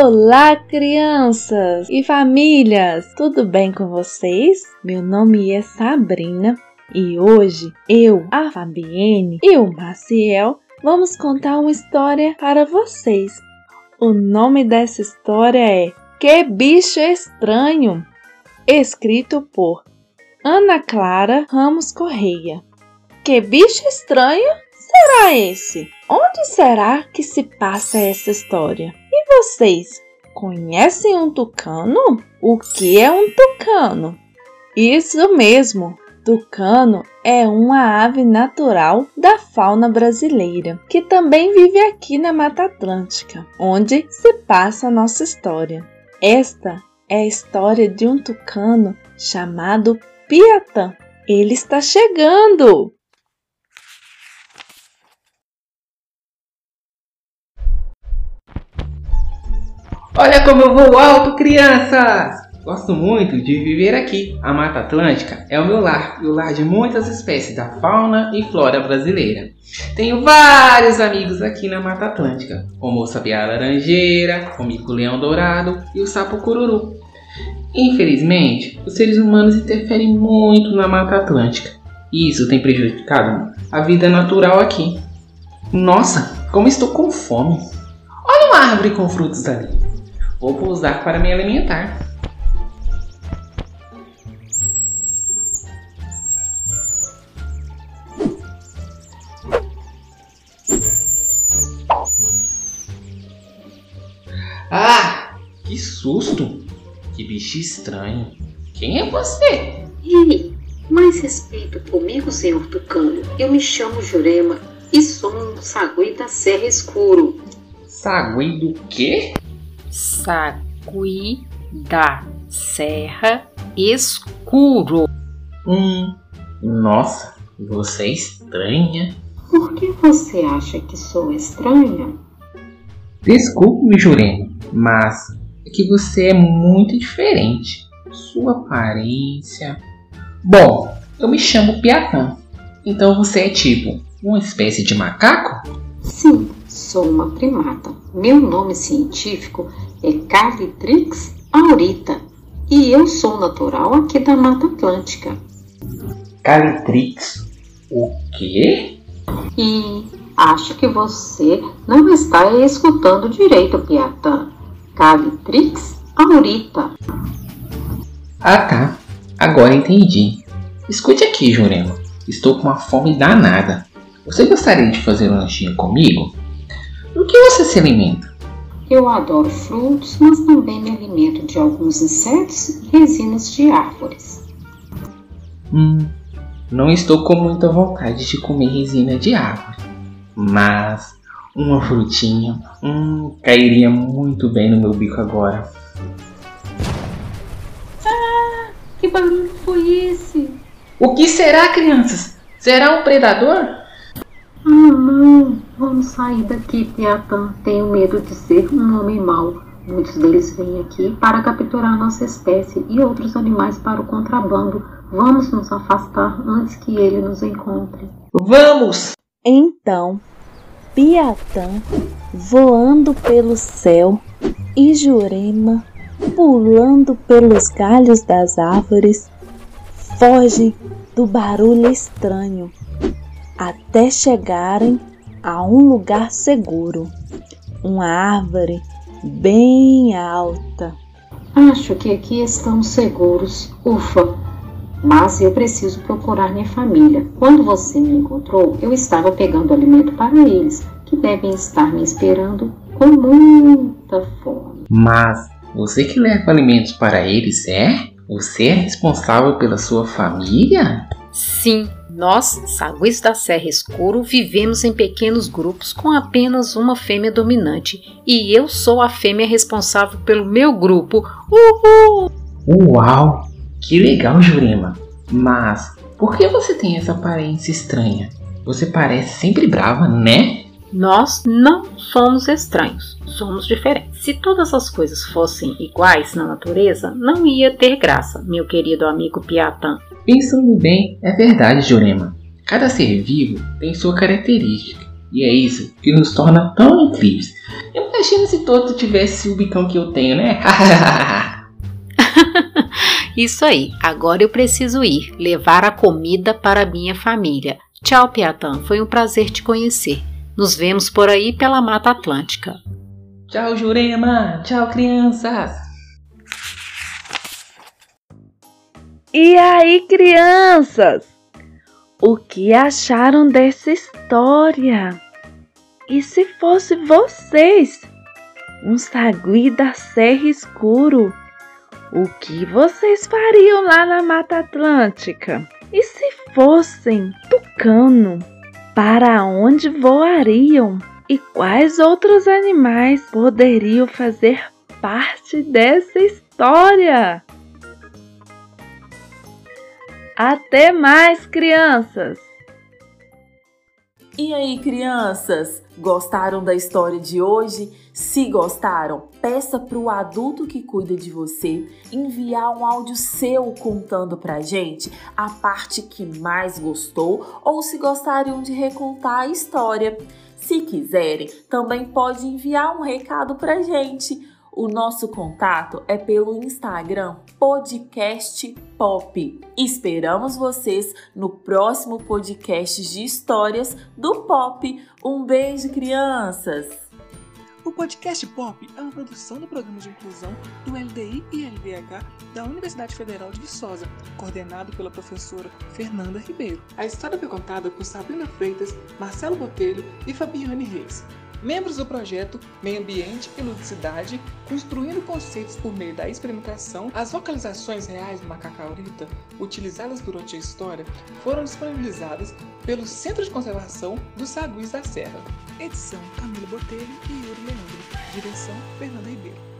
Olá, crianças e famílias! Tudo bem com vocês? Meu nome é Sabrina e hoje eu, a Fabienne e o Maciel vamos contar uma história para vocês. O nome dessa história é Que Bicho Estranho, escrito por Ana Clara Ramos Correia. Que bicho estranho será esse? Onde será que se passa essa história? Vocês conhecem um tucano? O que é um tucano? Isso mesmo, tucano é uma ave natural da fauna brasileira, que também vive aqui na Mata Atlântica, onde se passa a nossa história. Esta é a história de um tucano chamado Piatã. Ele está chegando! Olha como eu vou alto, crianças! Gosto muito de viver aqui. A Mata Atlântica é o meu lar e o lar de muitas espécies da fauna e flora brasileira. Tenho vários amigos aqui na Mata Atlântica, como o sabiá laranjeira, o mico-leão dourado e o sapo cururu. Infelizmente, os seres humanos interferem muito na Mata Atlântica e isso tem prejudicado a vida natural aqui. Nossa, como estou com fome! Olha uma árvore com frutos ali. Vou pousar para me alimentar. Ah, que susto! Que bicho estranho. Quem é você? Ei, mais respeito comigo, senhor Tucano. Eu me chamo Jurema e sou um sagui da Serra Escuro. Sagui do quê? Sagui da Serra Escuro. Hum, nossa, você é estranha. Por que você acha que sou estranha? Desculpe-me, Jurema, mas é que você é muito diferente. Sua aparência. Bom, eu me chamo Piatã. Então você é tipo uma espécie de macaco? Sim, sou uma primata. Meu nome científico é Calitrix aurita e eu sou natural aqui da Mata Atlântica. Calitrix? O quê? E acho que você não está escutando direito, Piatã. Calitrix aurita. Ah tá, agora entendi. Escute aqui, Jurema. Estou com uma fome danada. Você gostaria de fazer um lanchinho comigo? Do que você se alimenta? Eu adoro frutos, mas também me alimento de alguns insetos e resinas de árvores. Hum, não estou com muita vontade de comer resina de árvore. Mas uma frutinha, hum, cairia muito bem no meu bico agora. Que barulho foi esse? O que será, crianças? Será um predador? Ah, não. Vamos sair daqui, Piatã. Tenho medo de ser um homem mau. Muitos deles vêm aqui para capturar nossa espécie e outros animais para o contrabando. Vamos nos afastar antes que ele nos encontre. Vamos! Então, Piatã, voando pelo céu, e Jurema, pulando pelos galhos das árvores, fogem do barulho estranho até chegarem a um lugar seguro, uma árvore bem alta. Acho que aqui estamos seguros. Ufa! Mas eu preciso procurar minha família. Quando você me encontrou, eu estava pegando alimento para eles, que devem estar me esperando com muita fome. Mas você que leva alimentos para eles, é? Você é responsável pela sua família? Sim, nós, saguis da Serra Escuro, vivemos em pequenos grupos com apenas uma fêmea dominante e eu sou a fêmea responsável pelo meu grupo. Uhul! Uau! Que legal, Jurema! Mas por que você tem essa aparência estranha? Você parece sempre brava, né? Nós não somos estranhos, somos diferentes. Se todas as coisas fossem iguais na natureza, não ia ter graça, meu querido amigo Piatã. Pensando bem, é verdade, Jurema. Cada ser vivo tem sua característica, e é isso que nos torna tão incríveis. Imagina se todo tivesse o bicão que eu tenho, né? Isso aí, agora eu preciso ir levar a comida para minha família. Tchau, Piatã, foi um prazer te conhecer. Nos vemos por aí pela Mata Atlântica. Tchau, Jurema. Tchau, crianças. E aí, crianças? O que acharam dessa história? E se fosse vocês, um sagui da Serra Escuro, o que vocês fariam lá na Mata Atlântica? E se fossem tucano, para onde voariam? E quais outros animais poderiam fazer parte dessa história? Até mais, crianças! E aí, crianças? Gostaram da história de hoje? Se gostaram, peça para o adulto que cuida de você enviar um áudio seu contando para gente a parte que mais gostou ou se gostariam de recontar a história. Se quiserem, também pode enviar um recado para gente. O nosso contato é pelo Instagram Podcast Pop. Esperamos vocês no próximo podcast de histórias do Pop. Um beijo, crianças! O podcast Pop é uma produção do Programa de Inclusão do LDI e LDH da Universidade Federal de Viçosa, coordenado pela professora Fernanda Ribeiro. A história foi contada por Sabrina Freitas, Marcelo Botelho e Fabiane Reis. Membros do projeto Meio Ambiente e Ludicidade, construindo conceitos por meio da experimentação, as vocalizações reais do macacaurita, utilizadas durante a história, foram disponibilizadas pelo Centro de Conservação dos Saguis da Serra. Edição Camilo Botelho e Yuri Leandro. Direção Fernanda Ribeiro.